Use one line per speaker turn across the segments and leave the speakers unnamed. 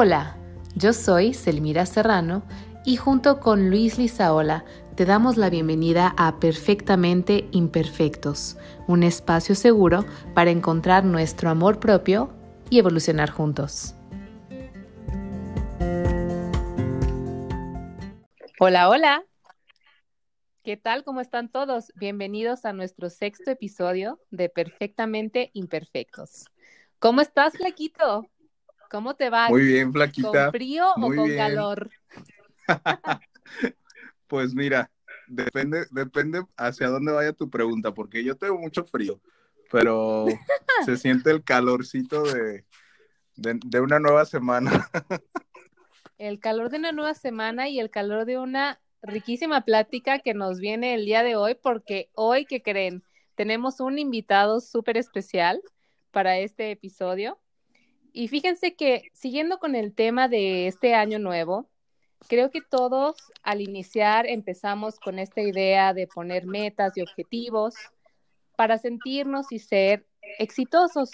Hola, yo soy Selmira Serrano y junto con Luis Lizaola te damos la bienvenida a Perfectamente Imperfectos, un espacio seguro para encontrar nuestro amor propio y evolucionar juntos. Hola, hola. ¿Qué tal? ¿Cómo están todos? Bienvenidos a nuestro sexto episodio de Perfectamente Imperfectos. ¿Cómo estás, Flaquito? ¿Cómo te va?
Muy bien, Flaquita.
¿Con frío o con calor?
pues mira, depende, depende hacia dónde vaya tu pregunta, porque yo tengo mucho frío, pero se siente el calorcito de, de una nueva semana.
el calor de una nueva semana y el calor de una riquísima plática que nos viene el día de hoy, porque hoy, ¿qué creen? Tenemos un invitado súper especial para este episodio. Y fíjense que siguiendo con el tema de este año nuevo, creo que todos al iniciar empezamos con esta idea de poner metas y objetivos para sentirnos y ser exitosos.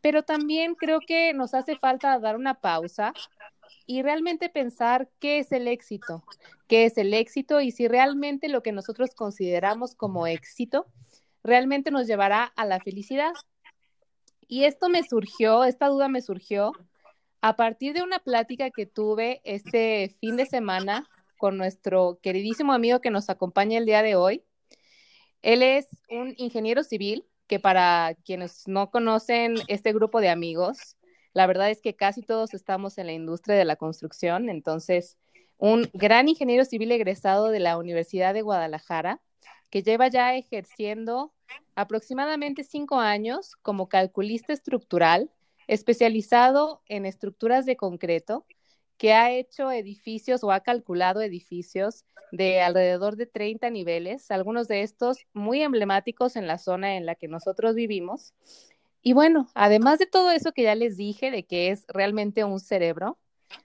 Pero también creo que nos hace falta dar una pausa y realmente pensar qué es el éxito, qué es el éxito y si realmente lo que nosotros consideramos como éxito realmente nos llevará a la felicidad. Y esto me surgió, esta duda me surgió a partir de una plática que tuve este fin de semana con nuestro queridísimo amigo que nos acompaña el día de hoy. Él es un ingeniero civil que para quienes no conocen este grupo de amigos, la verdad es que casi todos estamos en la industria de la construcción, entonces un gran ingeniero civil egresado de la Universidad de Guadalajara que lleva ya ejerciendo aproximadamente cinco años como calculista estructural, especializado en estructuras de concreto, que ha hecho edificios o ha calculado edificios de alrededor de 30 niveles, algunos de estos muy emblemáticos en la zona en la que nosotros vivimos. Y bueno, además de todo eso que ya les dije, de que es realmente un cerebro,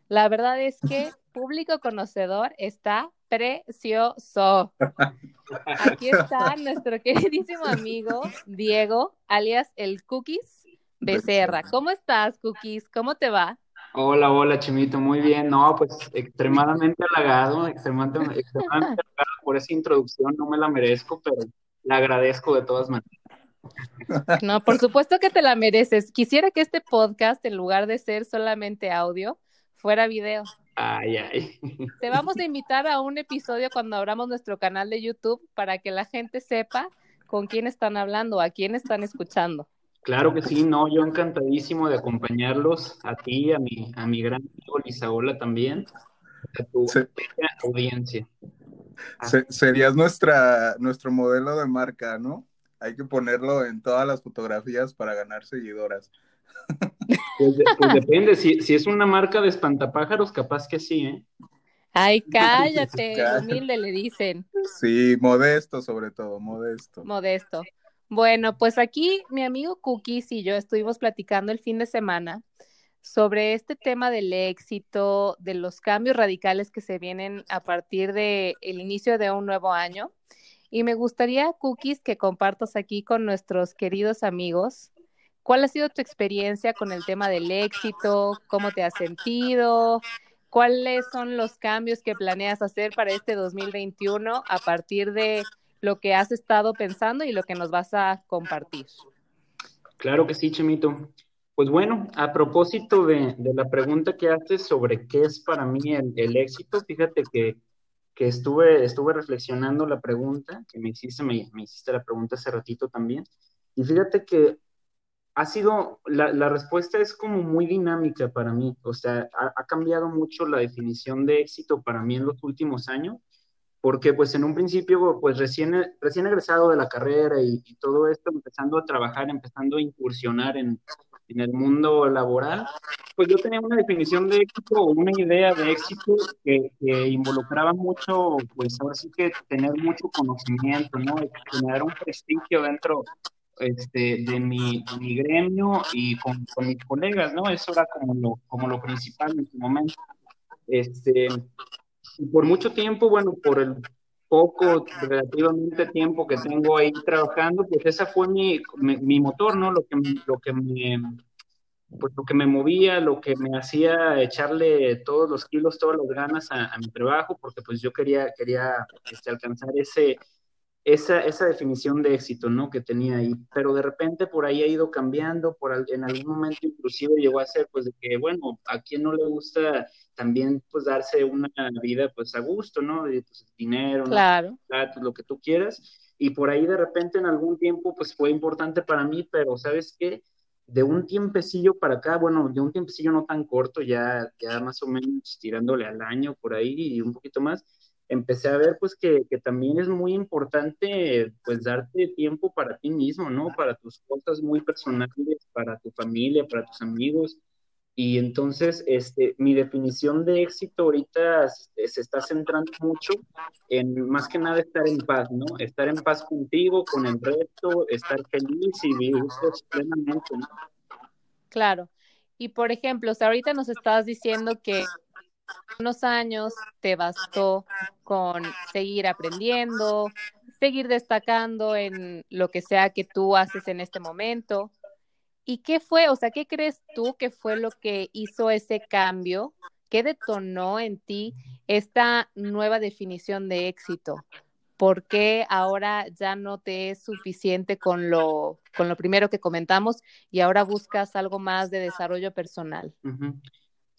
la verdad es que público conocedor está precioso. Aquí está nuestro queridísimo amigo Diego, alias el Cookies Becerra. ¿Cómo estás, Cookies? ¿Cómo te va?
Hola, hola, Chimito, muy bien. No, pues extremadamente halagado, extremadamente, extremadamente halagado por esa introducción. No me la merezco, pero la agradezco de todas maneras.
No, por supuesto que te la mereces. Quisiera que este podcast, en lugar de ser solamente audio, fuera video.
Ay, ay.
Te vamos a invitar a un episodio cuando abramos nuestro canal de YouTube para que la gente sepa con quién están hablando, a quién están escuchando.
Claro que sí, no, yo encantadísimo de acompañarlos, a ti, a mi, a mi gran amigo Lisaola también, a tu audiencia.
serías nuestra, nuestro modelo de marca, ¿no? Hay que ponerlo en todas las fotografías para ganar seguidoras.
Pues, pues, depende, si, es una marca de espantapájaros, capaz que sí, ¿eh?
Ay, cállate, humilde le dicen.
Sí, modesto sobre todo, modesto.
Modesto. Bueno, pues aquí mi amigo Cookies y yo estuvimos platicando el fin de semana sobre este tema del éxito, de los cambios radicales que se vienen a partir del el inicio de un nuevo año. Y me gustaría, Cookies, que compartas aquí con nuestros queridos amigos ¿Cuál ha sido tu experiencia con el tema del éxito? ¿Cómo te has sentido? ¿Cuáles son los cambios que planeas hacer para este 2021 a partir de lo que has estado pensando y lo que nos vas a compartir?
Claro que sí, Chemito. Pues bueno, a propósito de, la pregunta que haces sobre qué es para mí el, éxito, fíjate que, estuve, estuve reflexionando la pregunta que me hiciste, me, me hiciste la pregunta hace ratito también, y fíjate que ha sido, la, la, respuesta es como muy dinámica para mí, o sea, ha, cambiado mucho la definición de éxito para mí en los últimos años, porque pues en un principio, pues recién, recién egresado de la carrera y, todo esto, empezando a trabajar, empezando a incursionar en, en, el mundo laboral, pues yo tenía una definición de éxito, una idea de éxito que, que involucraba mucho, pues ahora sí que tener mucho conocimiento, ¿no? Tener un prestigio dentro este, de, mi, mi gremio y con, con, mis colegas, ¿no? Eso era como lo, como lo principal en su momento. Este, por mucho tiempo, bueno, por el poco, relativamente tiempo que tengo ahí trabajando, pues esa fue mi, mi, motor, ¿no? Lo que, lo que me, pues lo que me movía, lo que me hacía echarle todos los kilos, todas las ganas a, mi trabajo, porque pues yo quería, quería este, alcanzar ese, esa, esa definición de éxito, ¿no? Que tenía ahí, pero de repente por ahí ha ido cambiando, por en algún momento inclusive llegó a ser, pues, de que, bueno, a quien no le gusta también, pues, darse una vida, pues, a gusto, ¿no? De, pues, dinero,
claro.
lo que tú quieras, y por ahí de repente en algún tiempo, pues, fue importante para mí, pero, ¿sabes qué? De un tiempecillo para acá, bueno, de un tiempecillo no tan corto, ya, ya más o menos tirándole al año por ahí y un poquito más, empecé a ver pues que, que, también es muy importante pues darte tiempo para ti mismo, ¿no? Para tus cosas muy personales, para tu familia, para tus amigos. Y entonces, este, mi definición de éxito ahorita se está centrando mucho en más que nada estar en paz, ¿no? Estar en paz contigo, con el resto, estar feliz y vivir plenamente, ¿no?
Claro. Y por ejemplo, ahorita nos estabas diciendo que unos años te bastó con seguir aprendiendo, seguir destacando en lo que sea que tú haces en este momento. ¿Y qué fue, o sea, qué crees tú que fue lo que hizo ese cambio? ¿Qué detonó en ti esta nueva definición de éxito? ¿Por qué ahora ya no te es suficiente con lo, con lo primero que comentamos y ahora buscas algo más de desarrollo personal?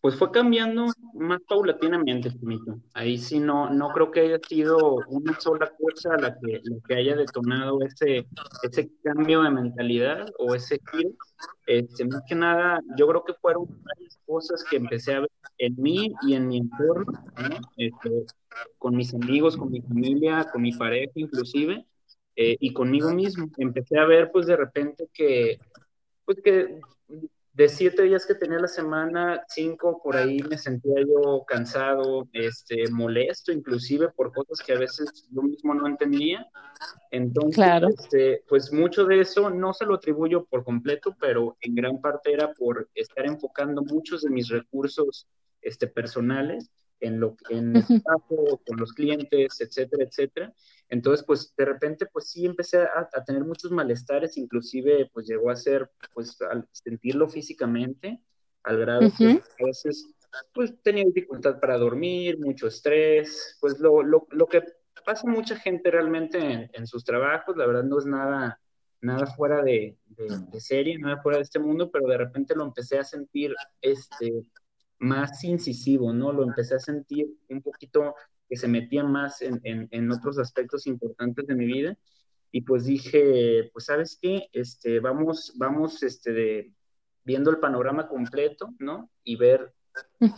pues fue cambiando más paulatinamente, Timito. Ahí sí no, no creo que haya sido una sola cosa la que, que haya detonado ese, ese cambio de mentalidad o ese giro. Este, más que nada, yo creo que fueron varias cosas que empecé a ver en mí y en mi entorno, este, con mis amigos, con mi familia, con mi pareja inclusive, eh, y conmigo mismo. Empecé a ver pues de repente que, pues que de siete días que tenía la semana, cinco por ahí me sentía yo cansado, este, molesto, inclusive por cosas que a veces yo mismo no entendía. Entonces, este, pues mucho de eso no se lo atribuyo por completo, pero en gran parte era por estar enfocando muchos de mis recursos este, personales en lo en el trabajo, con los clientes, etcétera, etcétera. Entonces, pues de repente, pues sí empecé a, tener muchos malestares, inclusive pues llegó a ser, pues al sentirlo físicamente, al grado que a veces pues tenía dificultad para dormir, mucho estrés, pues lo, lo, lo que pasa mucha gente realmente en, sus trabajos, la verdad no es nada, nada fuera de, de, de serie, nada fuera de este mundo, pero de repente lo empecé a sentir, este, más incisivo, ¿no? Lo empecé a sentir un poquito que se metía más en, en, otros aspectos importantes de mi vida. Y pues dije, pues sabes qué, este, vamos, vamos este, de, viendo el panorama completo, ¿no? Y ver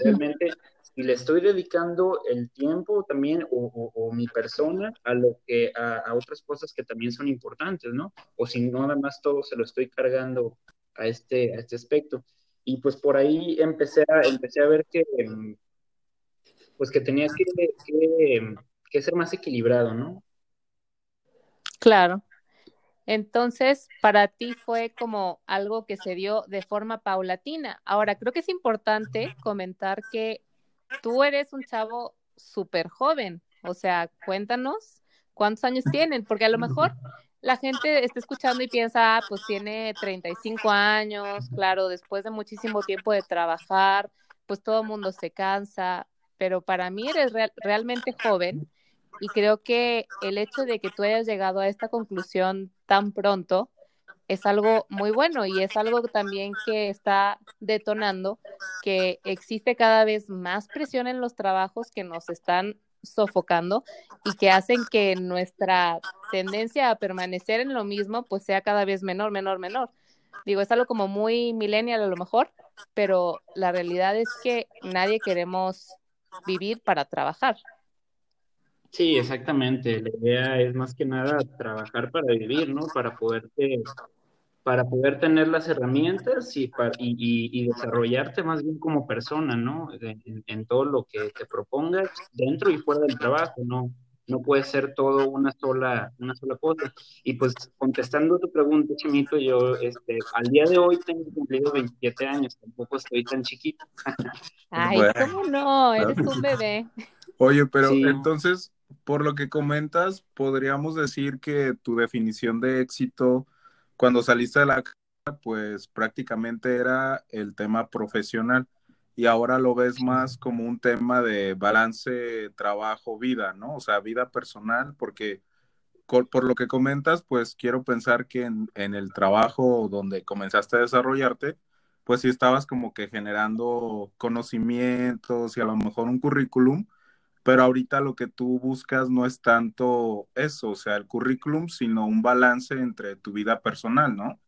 realmente si le estoy dedicando el tiempo también o, o, mi persona a lo que a, a, otras cosas que también son importantes, ¿no? O si no, nada más todo se lo estoy cargando a este, a este aspecto y pues por ahí empecé a, empecé a ver que, pues que tenía que, ser más equilibrado, ¿no?
Claro. Entonces, para ti fue como algo que se dio de forma paulatina. Ahora, creo que es importante comentar que tú eres un chavo súper joven. O sea, cuéntanos cuántos años tienen, porque a lo mejor la gente está escuchando y piensa, ah, pues tiene 35 años, claro, después de muchísimo tiempo de trabajar, pues todo el mundo se cansa, pero para mí eres realmente joven y creo que el hecho de que tú hayas llegado a esta conclusión tan pronto es algo muy bueno y es algo también que está detonando que existe cada vez más presión en los trabajos que nos están sofocando y que hacen que nuestra tendencia a permanecer en lo mismo pues sea cada vez menor, menor, menor. Digo, es algo como muy millennial a lo mejor, pero la realidad es que nadie queremos vivir para trabajar.
Sí, exactamente. La idea es más que nada trabajar para vivir, ¿no? Para poderte para poder tener las herramientas y, y, desarrollarte más bien como persona, ¿no? En, todo lo que te propongas, dentro y fuera del trabajo, ¿no? No puede ser todo una sola, una sola cosa. Y pues contestando tu pregunta, Chimito, yo este, al día de hoy tengo cumplido 27 años, tampoco estoy tan chiquito.
Ay, ¿cómo no? Eres un bebé.
Oye, pero entonces, por lo que comentas, podríamos decir que tu definición de éxito cuando saliste de la pues prácticamente era el tema profesional y ahora lo ves más como un tema de balance trabajo-vida, ¿no? O sea, vida personal, porque por lo que comentas, pues quiero pensar que en, en, el trabajo donde comenzaste a desarrollarte, pues sí estabas como que generando conocimientos y a lo mejor un currículum, pero ahorita lo que tú buscas no es tanto eso, o sea, el currículum, sino un balance entre tu vida personal, ¿no?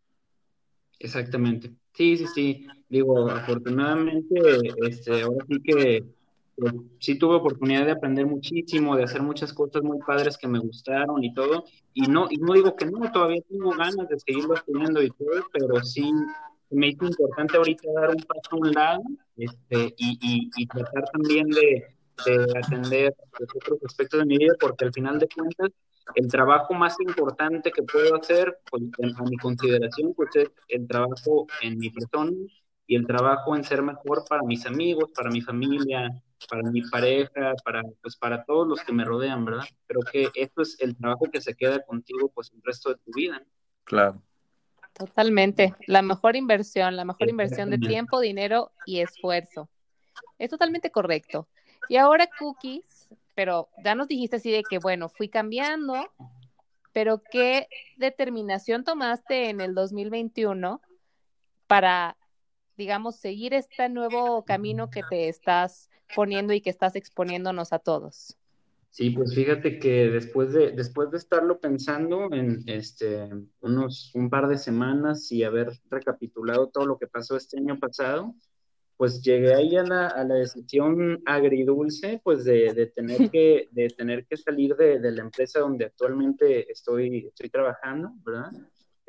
Exactamente. Sí, sí, sí. Digo, afortunadamente, este, ahora sí que pues, sí tuve oportunidad de aprender muchísimo, de hacer muchas cosas muy padres que me gustaron y todo. Y no, y no digo que no, todavía tengo ganas de seguirlo estudiando y todo, pero sí me hizo importante ahorita dar un paso a un lado este, y, y, y tratar también de, de atender los otros aspectos de mi vida, porque al final de cuentas el trabajo más importante que puedo hacer, pues, a mi consideración, pues es el trabajo en mi persona y el trabajo en ser mejor para mis amigos, para mi familia, para mi pareja, para, pues, para todos los que me rodean, ¿verdad? Creo que esto es el trabajo que se queda contigo, pues, el resto de tu vida.
Claro.
Totalmente. La mejor inversión, la mejor inversión de tiempo, dinero y esfuerzo. Es totalmente correcto. Y ahora, Cookies, pero ya nos dijiste así de que, bueno, fui cambiando, pero ¿qué determinación tomaste en el 2021 para, digamos, seguir este nuevo camino que te estás poniendo y que estás exponiéndonos a todos?
Sí, pues fíjate que después de, después de estarlo pensando en este, unos, un par de semanas y haber recapitulado todo lo que pasó este año pasado, pues llegué ahí a la, a la decisión agridulce, pues de, de, tener, que, de tener que salir de, de, la empresa donde actualmente estoy, estoy trabajando, ¿verdad?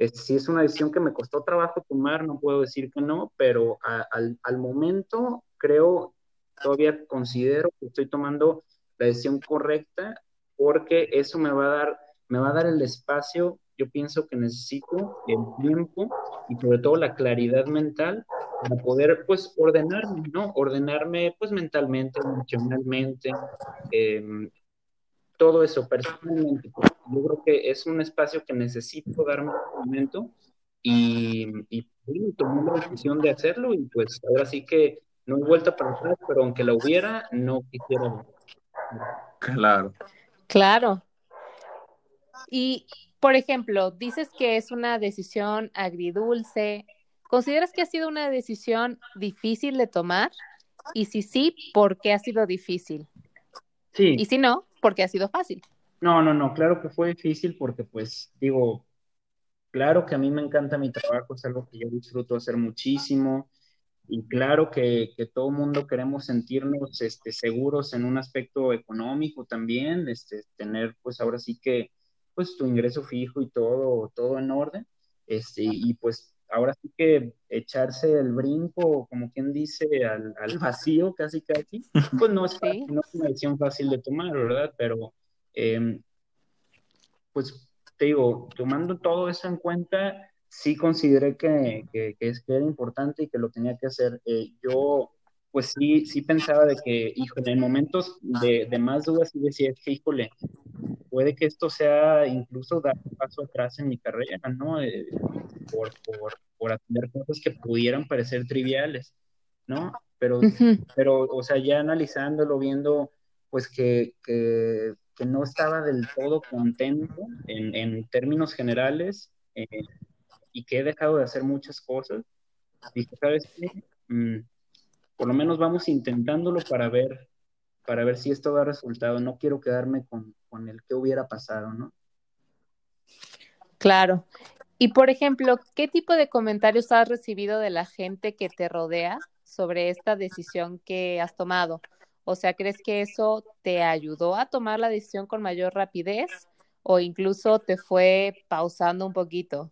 Este, sí es una decisión que me costó trabajo tomar, no puedo decir que no, pero al momento creo, todavía considero que estoy tomando la decisión correcta porque eso me va a dar, me va a dar el espacio, yo pienso que necesito el tiempo y sobre todo la claridad mental para poder pues ordenarme, ¿no? Ordenarme pues mentalmente, emocionalmente, eh, todo eso personalmente. Yo creo que es un espacio que necesito darme un momento y, y, y tomé la decisión de hacerlo y pues ahora sí que no hay vuelta para atrás, pero aunque la hubiera, no quisiera.
Claro.
Claro. Y, por ejemplo, dices que es una decisión agridulce, ¿Consideras que ha sido una decisión difícil de tomar? Y si sí, ¿por qué ha sido difícil?
Sí.
Y si no, ¿por qué ha sido fácil?
No, no, no, claro que fue difícil porque pues digo, claro que a mí me encanta mi trabajo, es algo que yo disfruto hacer muchísimo y claro que, que todo mundo queremos sentirnos este, seguros en un aspecto económico también, este, tener pues ahora sí que pues tu ingreso fijo y todo, todo en orden, este, y pues ahora sí que echarse el brinco, como quien dice, al, al vacío casi casi, pues no es, fácil, no es una decisión fácil de tomar, ¿verdad? Pero, eh, pues te digo, tomando todo eso en cuenta, sí consideré que, que, que, es, que era importante y que lo tenía que hacer. Eh, yo, pues sí, sí pensaba de que, híjole, en momentos de, de más dudas sí decía, híjole, puede que esto sea incluso dar un paso atrás en mi carrera, ¿no? Eh, por, por, por, atender cosas que pudieran parecer triviales, ¿no? Pero, uh -huh. pero o sea, ya analizándolo, viendo, pues que, que, que no estaba del todo contento en, en términos generales eh, y que he dejado de hacer muchas cosas, dije, ¿sabes qué? Mm, por lo menos vamos intentándolo para ver para ver si esto da resultado. No quiero quedarme con, con el que hubiera pasado, ¿no?
Claro. Y por ejemplo, ¿qué tipo de comentarios has recibido de la gente que te rodea sobre esta decisión que has tomado? O sea, ¿crees que eso te ayudó a tomar la decisión con mayor rapidez o incluso te fue pausando un poquito?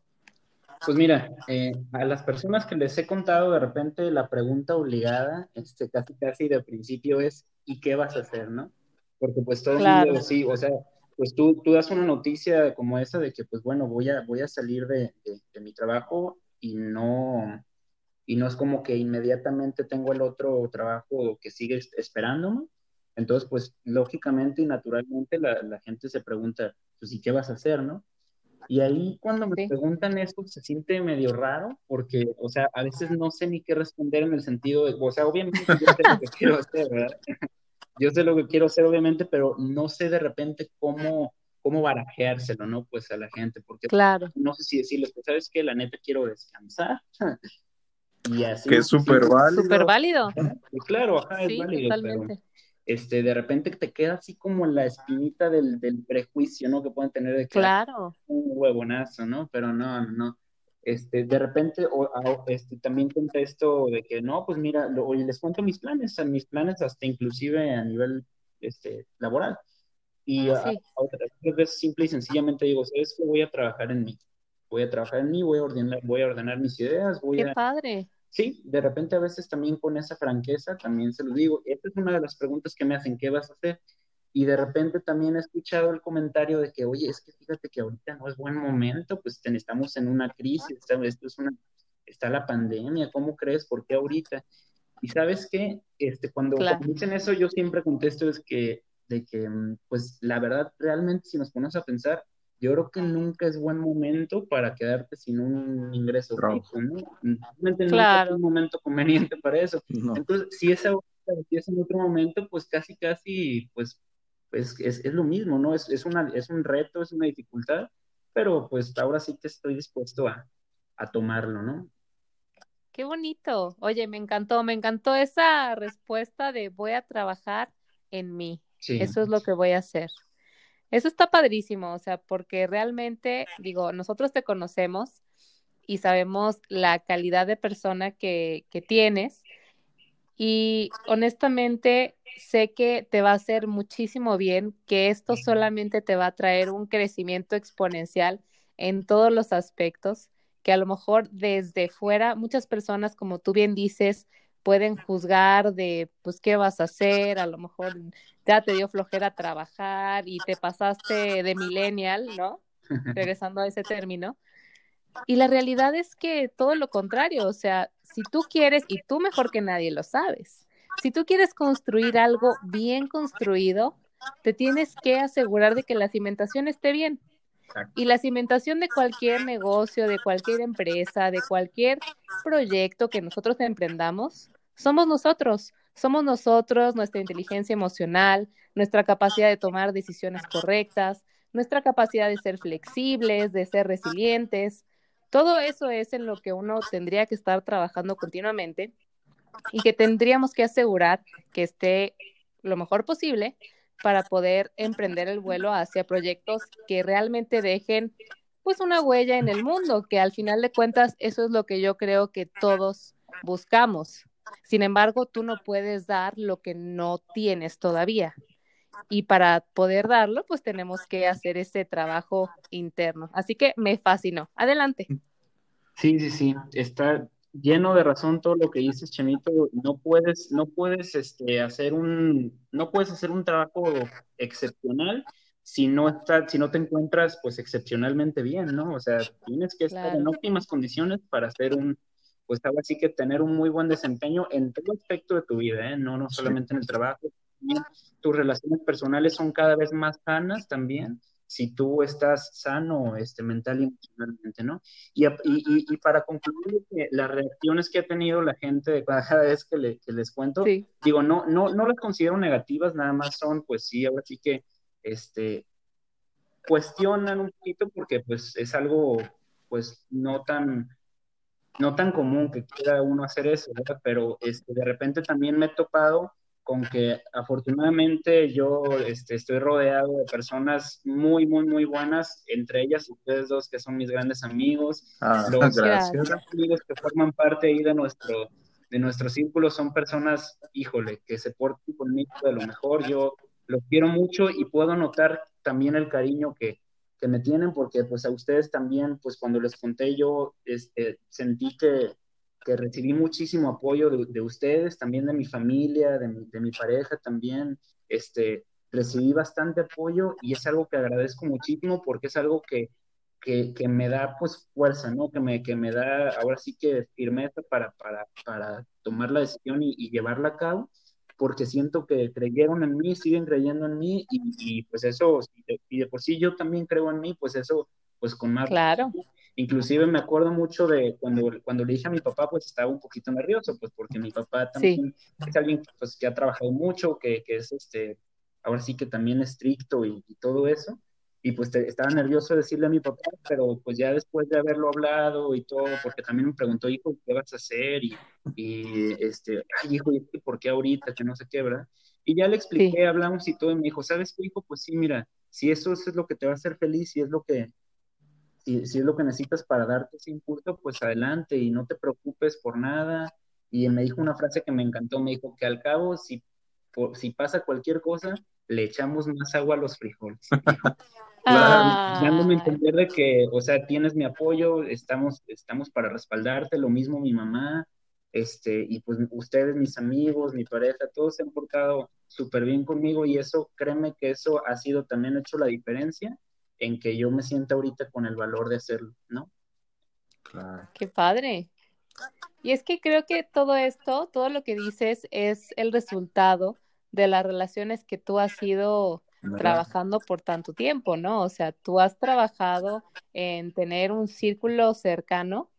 Pues mira, eh, a las personas que les he contado, de repente la pregunta obligada, este, casi casi de principio es, ¿y qué vas a hacer, no? Porque pues todo claro. el mundo, sí, o sea, pues tú, tú das una noticia como esa de que, pues bueno, voy a, voy a salir de, de, de mi trabajo y no, y no es como que inmediatamente tengo el otro trabajo que sigue esperándome. Entonces, pues lógicamente y naturalmente la, la gente se pregunta, pues ¿y qué vas a hacer, no? Y ahí cuando me preguntan eso se siente medio raro porque, o sea, a veces no sé ni qué responder en el sentido de, o sea, obviamente yo sé lo que quiero hacer, ¿verdad? Yo sé lo que quiero hacer, obviamente, pero no sé de repente cómo, cómo barajeárselo, ¿no? Pues a la gente, porque
claro.
no sé si decirles, pues, ¿sabes qué? La neta quiero descansar.
y así. Que es súper válido.
Súper válido.
claro, ajá, es válido. Totalmente este, de repente te queda así como la espinita del, del prejuicio, ¿no? Que pueden tener de
que claro.
un huevonazo, ¿no? Pero no, no, Este, de repente, o, este, también contesto de que no, pues mira, lo, les cuento mis planes, mis planes hasta inclusive a nivel este, laboral. Y a, otras veces simple y sencillamente digo, ¿sabes qué? Voy a trabajar en mí. Voy a trabajar en mí, voy a ordenar, voy a ordenar mis ideas, voy
Qué
a...
padre
sí, de repente a veces también con esa franqueza, también se lo digo, esta es una de las preguntas que me hacen, ¿qué vas a hacer? Y de repente también he escuchado el comentario de que, oye, es que fíjate que ahorita no es buen momento, pues estamos en una crisis, esto es una, está la pandemia, ¿cómo crees? ¿Por qué ahorita? Y sabes qué, este, cuando, dicen eso, yo siempre contesto es que, de que, mm, pues la verdad, realmente si nos ponemos a pensar, yo creo que nunca es buen momento para quedarte sin un ingreso fijo, ¿no? Realmente
claro.
es un momento conveniente para eso. Entonces, si esa si es en otro momento, pues casi, casi, pues, pues es, es lo mismo, ¿no? Es, es, una, es un reto, es una dificultad, pero pues ahora sí que estoy dispuesto a, a tomarlo, ¿no?
Qué bonito. Oye, me encantó, me encantó esa respuesta de voy a trabajar en mí. Sí. Eso es lo que voy a hacer. Eso está padrísimo, o sea, porque realmente, digo, nosotros te conocemos y sabemos la calidad de persona que, que tienes y honestamente sé que te va a hacer muchísimo bien, que esto solamente te va a traer un crecimiento exponencial en todos los aspectos, que a lo mejor desde fuera muchas personas, como tú bien dices, pueden juzgar de, pues, qué vas a hacer, a lo mejor ya te dio flojera trabajar y te pasaste de millennial, ¿no? Regresando a ese término. Y la realidad es que todo lo contrario, o sea, si tú quieres, y tú mejor que nadie lo sabes, si tú quieres construir algo bien construido, te tienes que asegurar de que la cimentación esté bien. Y la cimentación de cualquier negocio, de cualquier empresa, de cualquier proyecto que nosotros emprendamos, somos nosotros. Somos nosotros, nuestra inteligencia emocional, nuestra capacidad de tomar decisiones correctas, nuestra capacidad de ser flexibles, de ser resilientes. Todo eso es en lo que uno tendría que estar trabajando continuamente y que tendríamos que asegurar que esté lo mejor posible para poder emprender el vuelo hacia proyectos que realmente dejen pues una huella en el mundo, que al final de cuentas eso es lo que yo creo que todos buscamos. Sin embargo, tú no puedes dar lo que no tienes todavía. Y para poder darlo, pues tenemos que hacer ese trabajo interno. Así que me fascinó. Adelante.
Sí, sí, sí. Está lleno de razón todo lo que dices, Chemito. No puedes, no puedes este, hacer un, no puedes hacer un trabajo excepcional si no está, si no te encuentras pues excepcionalmente bien, ¿no? O sea, tienes que estar en óptimas condiciones para hacer un, pues ahora sí que tener un muy buen desempeño en todo aspecto de tu vida, ¿eh? no, no solamente en el trabajo, tus relaciones personales son cada vez más sanas también, si tú estás sano este, mental y emocionalmente, ¿no? Y, y, y, para concluir, las reacciones que ha tenido la gente cada vez que, le, que les cuento, digo, no, no, no las considero negativas, nada más son, pues sí, ahora sí que, este, cuestionan un poquito porque pues es algo, pues no tan no tan común que quiera uno hacer eso, ¿verdad? pero este, de repente también me he topado con que afortunadamente yo este, estoy rodeado de personas muy, muy, muy buenas, entre ellas ustedes dos que son mis grandes amigos,
ah, los gracias.
amigos que forman parte ahí de nuestro, de nuestro círculo son personas, híjole, que se portan conmigo de lo mejor, yo los quiero mucho y puedo notar también el cariño que, que me tienen, porque pues a ustedes también, pues cuando les conté yo, este, sentí que, que recibí muchísimo apoyo de, ustedes, también de mi familia, de mi, de mi, pareja también, este, recibí bastante apoyo y es algo que agradezco muchísimo porque es algo que, que, que me da pues fuerza, ¿no? Que me, que me da ahora sí que firmeza para, para, para tomar la decisión y, y llevarla a cabo porque siento que creyeron en mí, siguen creyendo en mí y, pues eso, y de, por sí yo también creo en mí, pues eso pues con más...
Claro.
Inclusive me acuerdo mucho de cuando, cuando le dije a mi papá, pues estaba un poquito nervioso, pues porque mi papá también es alguien pues, que ha trabajado mucho, que, que, es este, ahora sí que también estricto y, todo eso. Y pues estaba nervioso de decirle a mi papá, pero pues ya después de haberlo hablado y todo, porque también me preguntó, hijo, ¿qué vas a hacer? Y, y este, ay, hijo, ¿y por qué ahorita? Que no sé qué, ¿verdad? Y ya le expliqué, hablamos y todo, y me dijo, ¿sabes qué, hijo? Pues sí, mira, si eso es lo que te va a hacer feliz, si es lo que, si, es lo que necesitas para darte ese impulso, pues adelante y no te preocupes por nada. Y me dijo una frase que me encantó, me dijo que al cabo, si, si pasa cualquier cosa, le echamos más agua a los frijoles. Ah. dándome a entender de que, o sea, tienes mi apoyo, estamos, estamos para respaldarte, lo mismo mi mamá, este, y pues ustedes, mis amigos, mi pareja, todos se han portado súper bien conmigo y eso, créeme que eso ha sido también hecho la diferencia en que yo me sienta ahorita con el valor de hacerlo, ¿no?
Claro. Qué padre. Y es que creo que todo esto, todo lo que dices es el resultado de las relaciones que tú has ido trabajando por tanto tiempo, ¿no? O sea, tú has trabajado en tener un círculo cercano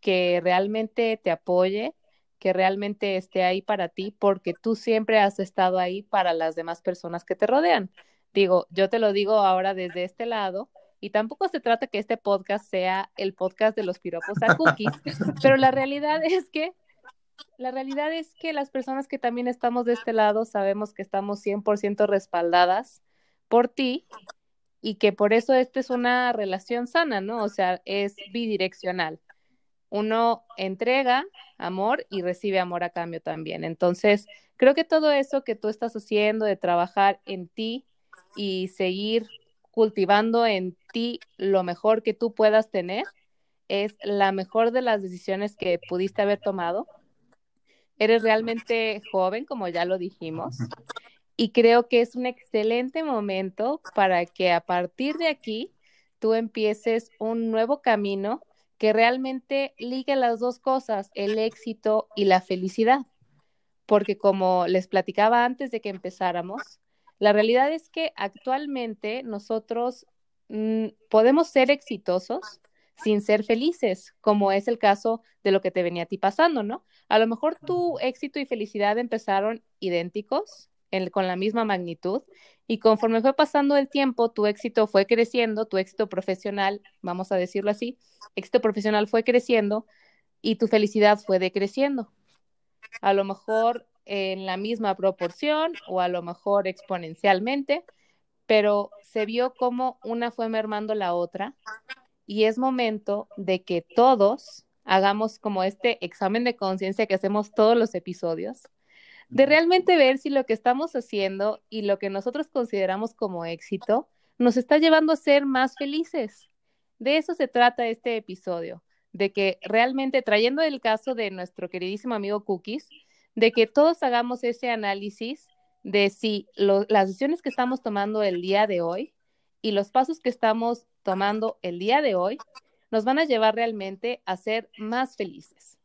que realmente te apoye, que realmente esté ahí para ti, porque tú siempre has estado ahí para las demás personas que te rodean. Digo, yo te lo digo ahora desde este lado, y tampoco se trata que este podcast sea el podcast de los piropos a cookies, pero la realidad es que la realidad es que las personas que también estamos de este lado sabemos que estamos 100% respaldadas por ti y que por eso esta es una relación sana, ¿no? O sea, es bidireccional uno entrega amor y recibe amor a cambio también. Entonces, creo que todo eso que tú estás haciendo de trabajar en ti y seguir cultivando en ti lo mejor que tú puedas tener es la mejor de las decisiones que pudiste haber tomado. Eres realmente joven, como ya lo dijimos, y creo que es un excelente momento para que a partir de aquí tú empieces un nuevo camino que realmente ligue las dos cosas, el éxito y la felicidad. Porque como les platicaba antes de que empezáramos, la realidad es que actualmente nosotros mm, podemos ser exitosos sin ser felices, como es el caso de lo que te venía a ti pasando, ¿no? A lo mejor tu éxito y felicidad empezaron idénticos, con la misma magnitud, y conforme fue pasando el tiempo, tu éxito fue creciendo, tu éxito profesional, vamos a decirlo así, éxito profesional fue creciendo y tu felicidad fue decreciendo. A lo mejor en la misma proporción o a lo mejor exponencialmente, pero se vio como una fue mermando la otra y es momento de que todos hagamos como este examen de conciencia que hacemos todos los episodios de realmente ver si lo que estamos haciendo y lo que nosotros consideramos como éxito nos está llevando a ser más felices. De eso se trata este episodio, de que realmente trayendo el caso de nuestro queridísimo amigo Cookies, de que todos hagamos ese análisis de si las decisiones que estamos tomando el día de hoy y los pasos que estamos tomando el día de hoy nos van a llevar realmente a ser más felices.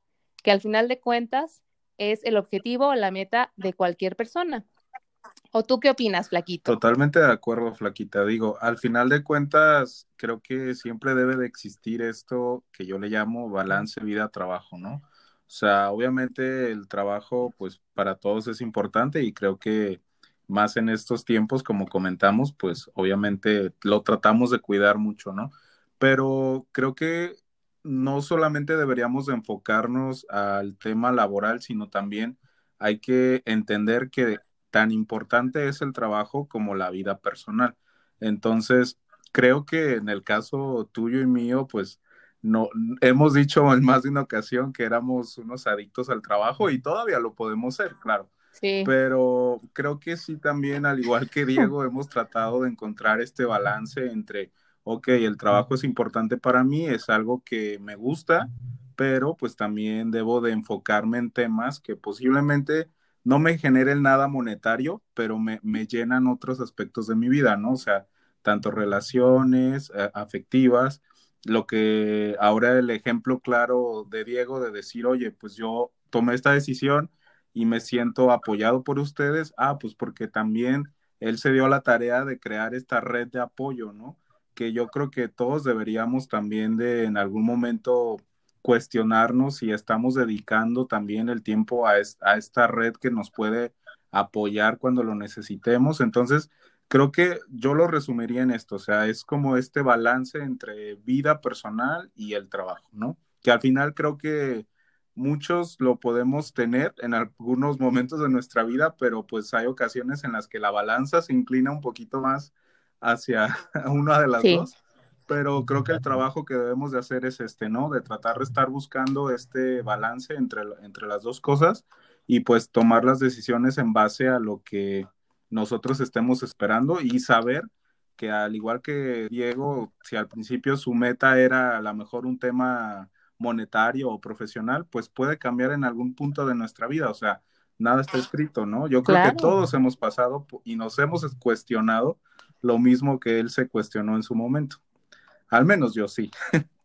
Que al final de cuentas, es el objetivo o la meta de cualquier persona. ¿O tú qué opinas, Flaquito?
Totalmente de acuerdo, Flaquita. Digo, al final de cuentas, creo que siempre debe de existir esto que yo le llamo balance vida-trabajo, ¿no? O sea, obviamente el trabajo, pues para todos es importante y creo que más en estos tiempos, como comentamos, pues obviamente lo tratamos de cuidar mucho, ¿no? Pero creo que no solamente deberíamos enfocarnos al tema laboral, sino también hay que entender que tan importante es el trabajo como la vida personal. Entonces, creo que en el caso tuyo y mío, pues no hemos dicho en más de una ocasión que éramos unos adictos al trabajo y todavía lo podemos ser, claro. Sí. Pero creo que sí también, al igual que Diego, hemos tratado de encontrar este balance entre ok, el trabajo es importante para mí, es algo que me gusta, pero pues también debo de enfocarme en temas que posiblemente no me generen nada monetario, pero me, llenan otros aspectos de mi vida, ¿no? O sea, tanto relaciones eh, afectivas, lo que ahora el ejemplo claro de Diego de decir, oye, pues yo tomé esta decisión y me siento apoyado por ustedes, ah, pues porque también él se dio la tarea de crear esta red de apoyo, ¿no? que yo creo que todos deberíamos también de en algún momento cuestionarnos si estamos dedicando también el tiempo a, a esta red que nos puede apoyar cuando lo necesitemos. Entonces, creo que yo lo resumiría en esto, o sea, es como este balance entre vida personal y el trabajo, ¿no? Que al final creo que muchos lo podemos tener en algunos momentos de nuestra vida, pero pues hay ocasiones en las que la balanza se inclina un poquito más hacia una de las dos. Pero creo que el trabajo que debemos de hacer es este, ¿no? De tratar de estar buscando este balance entre, entre las dos cosas y pues tomar las decisiones en base a lo que nosotros estemos esperando y saber que al igual que Diego, si al principio su meta era a lo mejor un tema monetario o profesional, pues puede cambiar en algún punto de nuestra vida. O sea, nada está escrito, ¿no? Yo creo que todos hemos pasado y nos hemos cuestionado lo mismo que él se cuestionó en su momento. Al menos yo sí.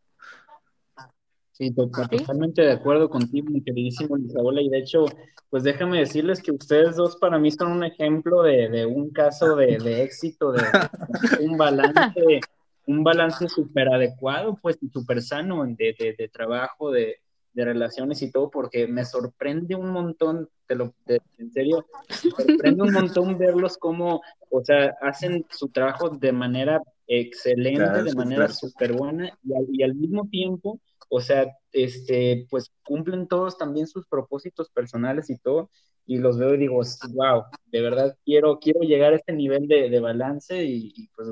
Sí, totalmente de acuerdo contigo, mi queridísimo Lisabola. Y de hecho, pues déjame decirles que ustedes dos para mí son un ejemplo de, un caso de, éxito, de, un balance, un balance súper adecuado, pues, y súper sano de, de, trabajo, de, relaciones y todo, porque me sorprende un montón, te lo, en serio, me sorprende un montón verlos como, o sea, hacen su trabajo de manera excelente, de manera súper buena, y al mismo tiempo o sea, este, pues cumplen todos también sus propósitos personales y todo, y los veo y digo, wow, de verdad quiero, quiero llegar a este nivel de, balance y, pues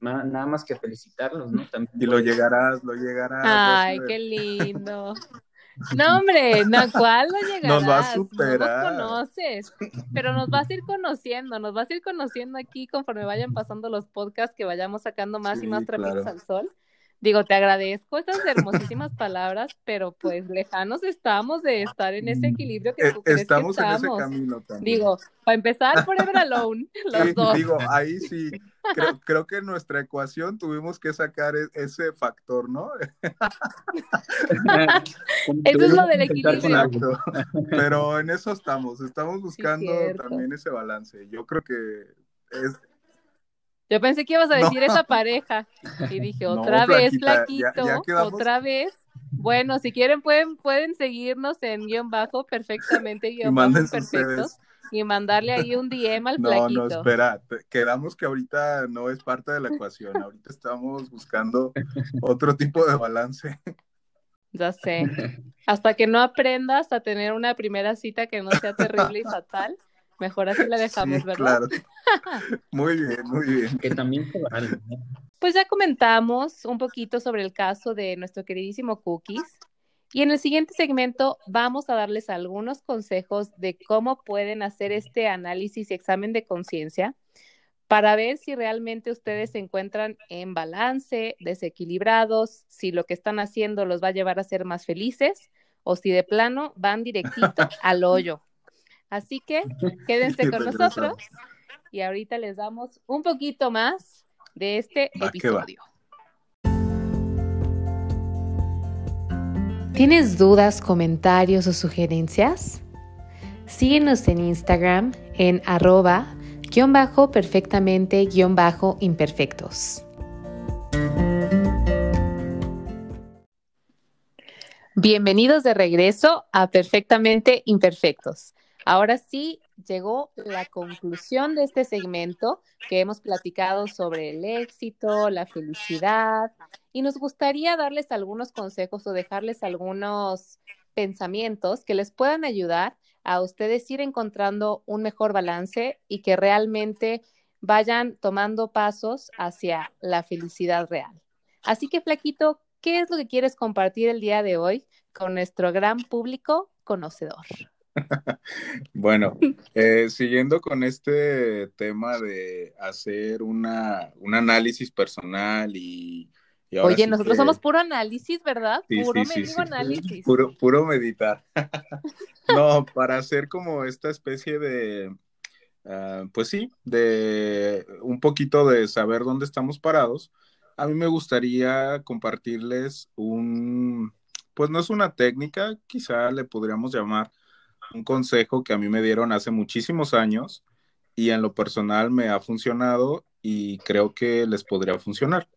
nada más que felicitarlos, ¿no?
y lo llegarás, lo llegarás.
Ay, qué lindo. No, hombre, no, ¿cuál lo llegarás?
Nos va a superar.
No nos conoces, pero nos vas a ir conociendo, nos vas a ir conociendo aquí conforme vayan pasando los podcasts que vayamos sacando más y más trapitos al sol. Digo, te agradezco estas hermosísimas palabras, pero pues lejanos estamos de estar en ese equilibrio que
eh,
tú crees
estamos
que estamos.
en ese camino también.
Digo, para empezar, Forever Alone, los dos.
Digo, ahí sí, creo, que en nuestra ecuación tuvimos que sacar e, ese factor, ¿no?
eso es lo del equilibrio.
Pero en eso estamos, estamos buscando también ese balance. Yo creo que es,
yo pensé que ibas a decir esa pareja. Y dije, otra vez, flaquito, otra vez. Bueno, si quieren pueden, pueden seguirnos en guion bajo perfectamente, guion bajo perfectos. Y mandarle ahí un DM al flaquito.
No, no, espera, quedamos que ahorita no es parte de la ecuación, ahorita estamos buscando otro tipo de balance.
Ya sé. Hasta que no aprendas a tener una primera cita que no sea terrible y fatal, Mejor así la dejamos, ¿verdad?
Claro. Muy bien, muy bien.
Que también
Pues ya comentamos un poquito sobre el caso de nuestro queridísimo Cookies. Y en el siguiente segmento vamos a darles algunos consejos de cómo pueden hacer este análisis y examen de conciencia para ver si realmente ustedes se encuentran en balance, desequilibrados, si lo que están haciendo los va a llevar a ser más felices o si de plano van directito al hoyo. Así que quédense con nosotros y ahorita les damos un poquito más de este episodio. ¿Tienes dudas, comentarios o sugerencias? Síguenos en Instagram en arroba guion bajo perfectamente guion bajo imperfectos. Bienvenidos de regreso a Perfectamente Imperfectos. Ahora sí, llegó la conclusión de este segmento que hemos platicado sobre el éxito, la felicidad, y nos gustaría darles algunos consejos o dejarles algunos pensamientos que les puedan ayudar a ustedes ir encontrando un mejor balance y que realmente vayan tomando pasos hacia la felicidad real. Así que, Flaquito, ¿qué es lo que quieres compartir el día de hoy con nuestro gran público conocedor?
Bueno, eh, siguiendo con este tema de hacer una, un análisis personal y...
Oye, nosotros somos puro análisis, ¿verdad? puro análisis.
Puro, puro meditar. no, para hacer como esta especie de, ah, pues sí, de un poquito de saber dónde estamos parados, a mí me gustaría compartirles un, pues no es una técnica, quizá le podríamos llamar un consejo que a mí me dieron hace muchísimos años y en lo personal me ha funcionado y creo que les podría funcionar.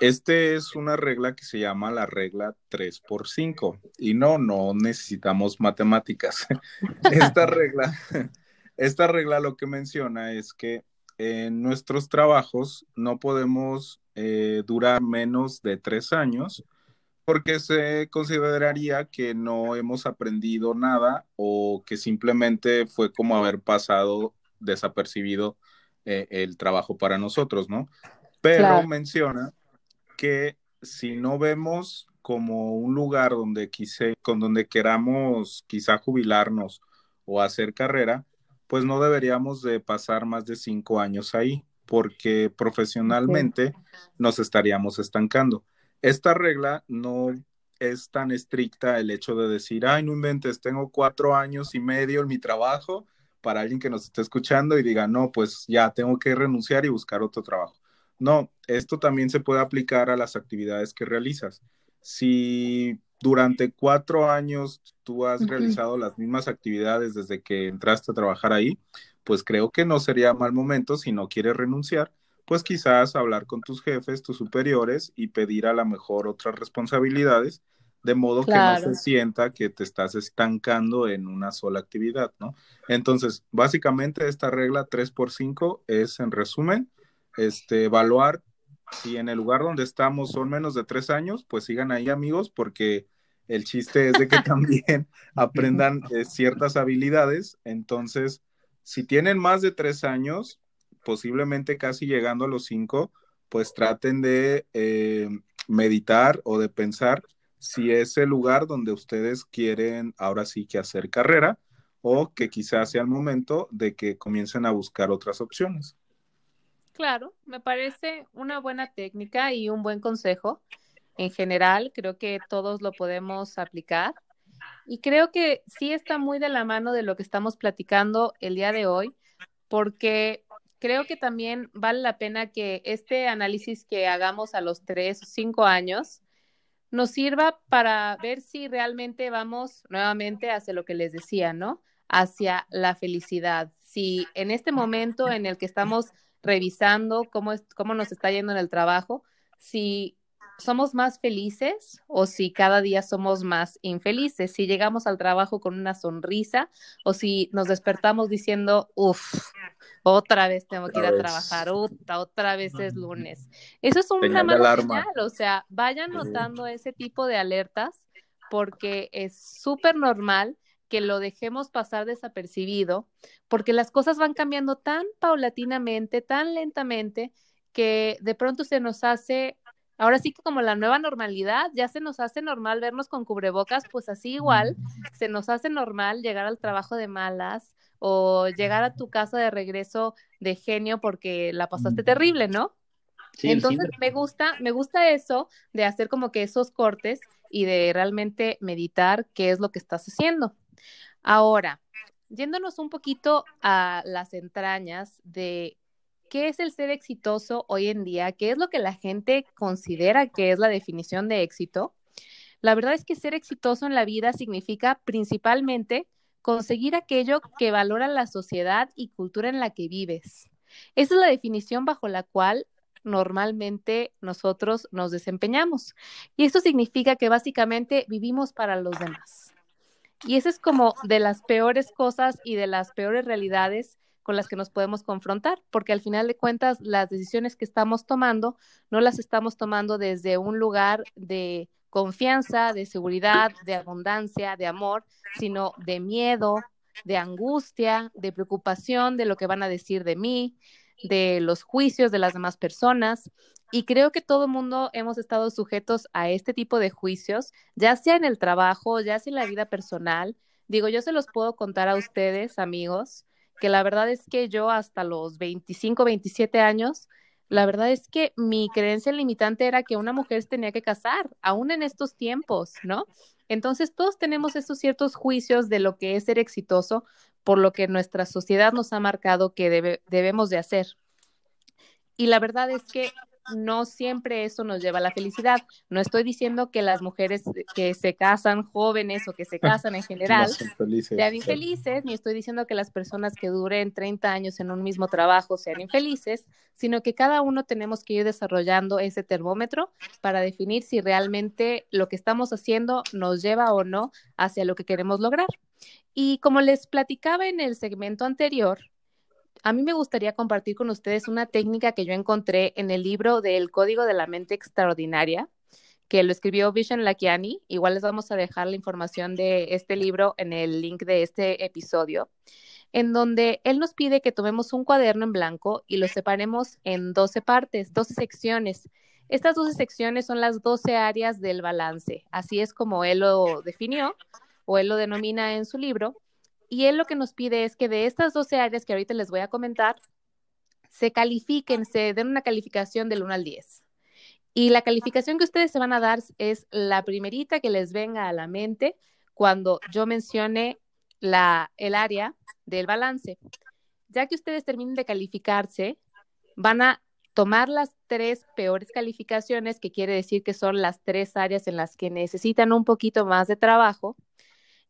Este es una regla que se llama la regla 3 por 5 y no, no necesitamos matemáticas. Esta regla, esta regla lo que menciona es que en nuestros trabajos no podemos eh, durar menos de tres años porque se consideraría que no hemos aprendido nada o que simplemente fue como haber pasado desapercibido eh, el trabajo para nosotros, ¿no? Pero menciona que si no vemos como un lugar donde quise, con donde queramos quizá jubilarnos o hacer carrera, pues no deberíamos de pasar más de cinco años ahí, porque profesionalmente nos estaríamos estancando. Esta regla no es tan estricta el hecho de decir, ay, no inventes, tengo cuatro años y medio en mi trabajo para alguien que nos esté escuchando y diga, no, pues ya tengo que renunciar y buscar otro trabajo. No, esto también se puede aplicar a las actividades que realizas. Si durante cuatro años tú has realizado las mismas actividades desde que entraste a trabajar ahí, pues creo que no sería mal momento si no quieres renunciar, pues quizás hablar con tus jefes, tus superiores y pedir a lo mejor otras responsabilidades, de modo que no se sienta que te estás estancando en una sola actividad, ¿no? Entonces, básicamente esta regla 3 por 5 es, en resumen, este, evaluar si en el lugar donde estamos son menos de tres años, pues sigan ahí amigos, porque el chiste es de que también aprendan eh, ciertas habilidades. Entonces, si tienen más de tres años, posiblemente casi llegando a los cinco, pues traten de eh, meditar o de pensar si es el lugar donde ustedes quieren ahora sí que hacer carrera o que quizás sea el momento de que comiencen a buscar otras opciones.
Claro, me parece una buena técnica y un buen consejo. En general, creo que todos lo podemos aplicar. Y creo que sí está muy de la mano de lo que estamos platicando el día de hoy, porque creo que también vale la pena que este análisis que hagamos a los tres o cinco años nos sirva para ver si realmente vamos nuevamente hacia lo que les decía, ¿no? Hacia la felicidad. Si en este momento en el que estamos revisando cómo, es, cómo nos está yendo en el trabajo, si somos más felices o si cada día somos más infelices, si llegamos al trabajo con una sonrisa o si nos despertamos diciendo, uff, otra vez tengo que ir a trabajar, otra, otra vez es lunes. Eso es una mala señal, o sea, vayan notando ese tipo de alertas porque es súper normal que lo dejemos pasar desapercibido, porque las cosas van cambiando tan paulatinamente, tan lentamente, que de pronto se nos hace, ahora sí que como la nueva normalidad, ya se nos hace normal vernos con cubrebocas, pues así igual se nos hace normal llegar al trabajo de malas o llegar a tu casa de regreso de genio porque la pasaste terrible, ¿no? Entonces me gusta, me gusta eso de hacer como que esos cortes y de realmente meditar qué es lo que estás haciendo. Ahora, yéndonos un poquito a las entrañas de qué es el ser exitoso hoy en día, qué es lo que la gente considera que es la definición de éxito. La verdad es que ser exitoso en la vida significa principalmente conseguir aquello que valora la sociedad y cultura en la que vives. Esa es la definición bajo la cual normalmente nosotros nos desempeñamos. Y esto significa que básicamente vivimos para los demás. Y eso es como de las peores cosas y de las peores realidades con las que nos podemos confrontar, porque al final de cuentas las decisiones que estamos tomando no las estamos tomando desde un lugar de confianza, de seguridad, de abundancia, de amor, sino de miedo, de angustia, de preocupación de lo que van a decir de mí, de los juicios de las demás personas. Y creo que todo el mundo hemos estado sujetos a este tipo de juicios, ya sea en el trabajo, ya sea en la vida personal. Digo, yo se los puedo contar a ustedes, amigos, que la verdad es que yo hasta los 25, 27 años, la verdad es que mi creencia limitante era que una mujer tenía que casar, aún en estos tiempos, ¿no? Entonces todos tenemos esos ciertos juicios de lo que es ser exitoso, por lo que nuestra sociedad nos ha marcado que debemos de hacer. Y la verdad es que no siempre eso nos lleva a la felicidad. No estoy diciendo que las mujeres que se casan jóvenes o que se casan en general sean infelices, ni estoy diciendo que las personas que duren 30 años en un mismo trabajo sean infelices, sino que cada uno tenemos que ir desarrollando ese termómetro para definir si realmente lo que estamos haciendo nos lleva o no hacia lo que queremos lograr. Y como les platicaba en el segmento anterior, a mí me gustaría compartir con ustedes una técnica que yo encontré en el libro del Código de la Mente Extraordinaria, que lo escribió Vishen Lakiani. Igual les vamos a dejar la información de este libro en el link de este episodio, en donde él nos pide que tomemos un cuaderno en blanco y lo separemos en 12 partes, 12 secciones. Estas 12 secciones son las 12 áreas del balance. Así es como él lo definió o él lo denomina en su libro. Y él lo que nos pide es que de estas 12 áreas que ahorita les voy a comentar, se califiquen, se den una calificación del 1 al 10. Y la calificación que ustedes se van a dar es la primerita que les venga a la mente cuando yo mencione la, el área del balance. Ya que ustedes terminen de calificarse, van a tomar las tres peores calificaciones, que quiere decir que son las tres áreas en las que necesitan un poquito más de trabajo,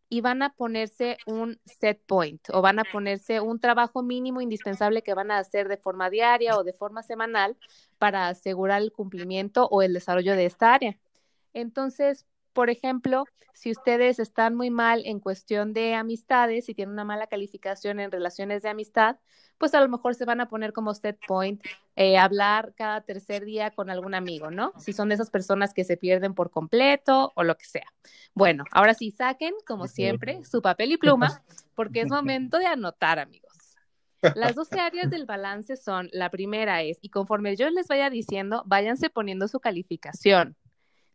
y van a ponerse un set point o van a ponerse un trabajo mínimo indispensable que van a hacer de forma diaria o de forma semanal para asegurar el cumplimiento o el desarrollo de esta área. Entonces, por ejemplo, si ustedes están muy mal en cuestión de amistades y tienen una mala calificación en relaciones de amistad, pues a lo mejor se van a poner como set point, eh, hablar cada tercer día con algún amigo, ¿no? Si son de esas personas que se pierden por completo o lo que sea. Bueno, ahora sí, saquen, como siempre, su papel y pluma, porque es momento de anotar, amigos. Las 12 áreas del balance son, la primera es, y conforme yo les vaya diciendo, váyanse poniendo su calificación.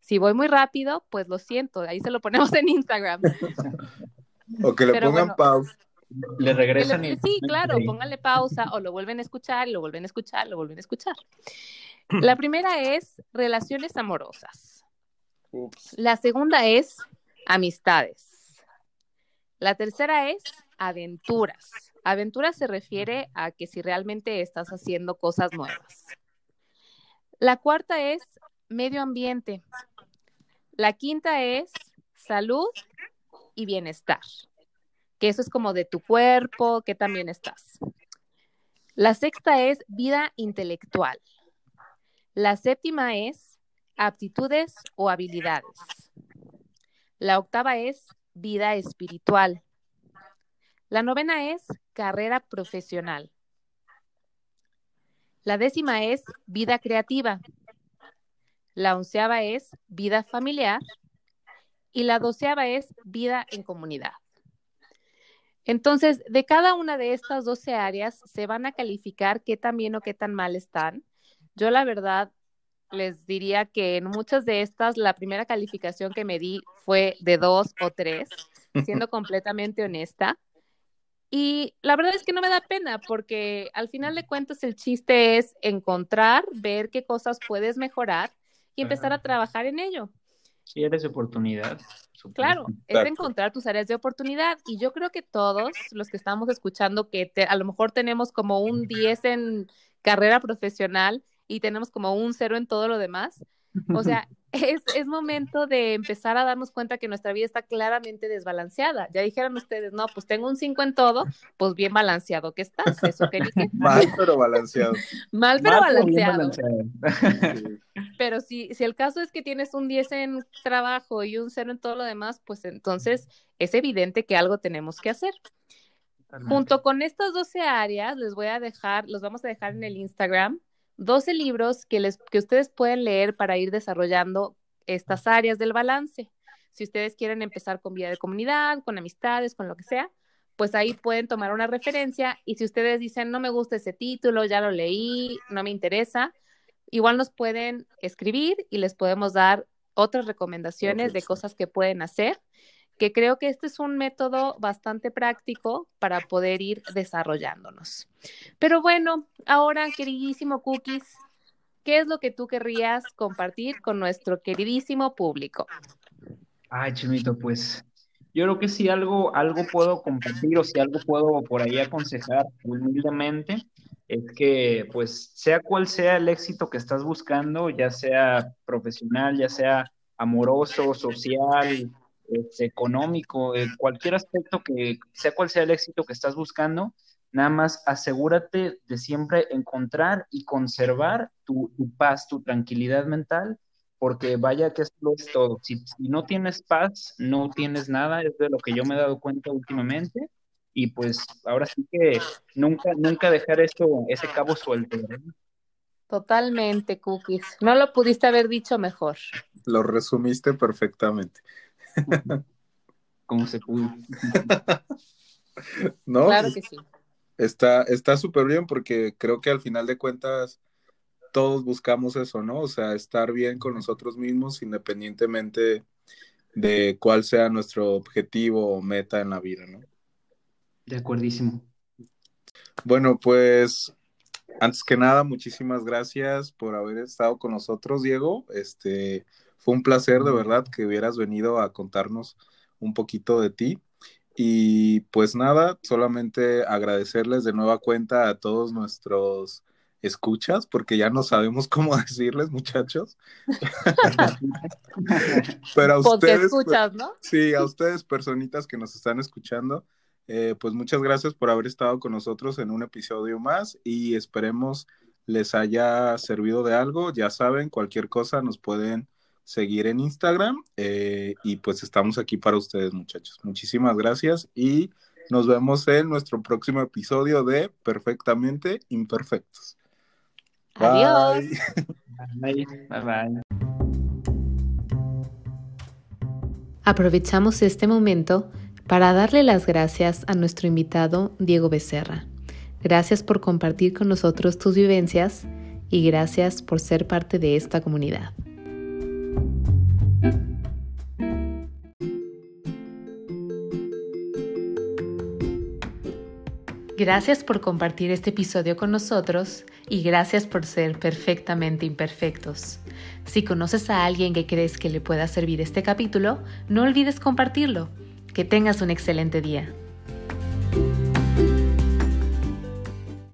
Si voy muy rápido, pues lo siento, ahí se lo ponemos en Instagram.
o que le pongan pausa.
Le regresan.
sí, claro, pónganle pausa o lo vuelven a escuchar, lo vuelven a escuchar, lo vuelven a escuchar. La primera es relaciones amorosas. La segunda es amistades. La tercera es aventuras. Aventuras se refiere a que si realmente estás haciendo cosas nuevas. La cuarta es medio ambiente. La quinta es salud y bienestar, que eso es como de tu cuerpo, que también estás. La sexta es vida intelectual. La séptima es aptitudes o habilidades. La octava es vida espiritual. La novena es carrera profesional. La décima es vida creativa. La onceava es vida familiar y la doceava es vida en comunidad. Entonces, de cada una de estas doce áreas se van a calificar qué tan bien o qué tan mal están. Yo la verdad les diría que en muchas de estas la primera calificación que me di fue de dos o tres, siendo completamente honesta. Y la verdad es que no me da pena porque al final de cuentas el chiste es encontrar, ver qué cosas puedes mejorar y empezar a trabajar en ello.
Si eres de oportunidad.
Claro, es encontrar tus áreas de oportunidad y yo creo que todos los que estamos escuchando que a lo mejor tenemos como un 10 en carrera profesional y tenemos como un cero en todo lo demás, o sea, es, es, momento de empezar a darnos cuenta que nuestra vida está claramente desbalanceada. Ya dijeron ustedes, no, pues tengo un 5 en todo, pues bien balanceado que estás, eso que dije.
Mal pero balanceado.
Mal pero balanceado. Pero si, si el caso es que tienes un 10 en trabajo y un 0 en todo lo demás, pues entonces es evidente que algo tenemos que hacer. Junto con estas 12 áreas, les voy a dejar, los vamos a dejar en el Instagram 12 libros que, les, que ustedes pueden leer para ir desarrollando estas áreas del balance. Si ustedes quieren empezar con vida de comunidad, con amistades, con lo que sea, pues ahí pueden tomar una referencia y si ustedes dicen, no me gusta ese título, ya lo leí, no me interesa, igual nos pueden escribir y les podemos dar otras recomendaciones de cosas que pueden hacer que creo que este es un método bastante práctico para poder ir desarrollándonos. Pero bueno, ahora, queridísimo Cookies, ¿qué es lo que tú querrías compartir con nuestro queridísimo público?
Ay, Chimito, pues yo creo que si algo, algo puedo compartir o si algo puedo por ahí aconsejar humildemente, es que pues sea cual sea el éxito que estás buscando, ya sea profesional, ya sea amoroso, social, este, económico, cualquier aspecto que sea cual sea el éxito que estás buscando, nada más asegúrate de siempre encontrar y conservar tu, paz, tu tranquilidad mental, porque vaya que esto es todo. Si, si no tienes paz, no tienes nada, es de lo que yo me he dado cuenta últimamente y pues ahora sí que nunca, nunca dejar esto, ese cabo suelto.
Totalmente, Cookies. No lo pudiste haber dicho mejor.
Lo resumiste perfectamente.
¿Cómo se pudo?
no,
claro que sí.
Está súper bien porque creo que al final de cuentas todos buscamos eso, ¿no? O sea, estar bien con nosotros mismos independientemente de cuál sea nuestro objetivo o meta en la vida, ¿no?
De acuerdísimo.
Bueno, pues antes que nada, muchísimas gracias por haber estado con nosotros, Diego. Este fue un placer de verdad que hubieras venido a contarnos un poquito de ti. Y pues nada, solamente agradecerles de nueva cuenta a todos nuestros escuchas, porque ya no sabemos cómo decirles, muchachos. Pero a ustedes.
escuchas, ¿no?
Sí, a ustedes, personitas que nos están escuchando, eh, pues muchas gracias por haber estado con nosotros en un episodio más y esperemos les haya servido de algo. Ya saben, cualquier cosa nos pueden seguir en Instagram eh, y pues estamos aquí para ustedes muchachos. Muchísimas gracias y nos vemos en nuestro próximo episodio de Perfectamente Imperfectos.
Adiós.
Bye. Bye bye.
Aprovechamos este momento para darle las gracias a nuestro invitado Diego Becerra. Gracias por compartir con nosotros tus vivencias y gracias por ser parte de esta comunidad. Gracias por compartir este episodio con nosotros y gracias por ser perfectamente imperfectos. Si conoces a alguien que crees que le pueda servir este capítulo, no olvides compartirlo que tengas un excelente día.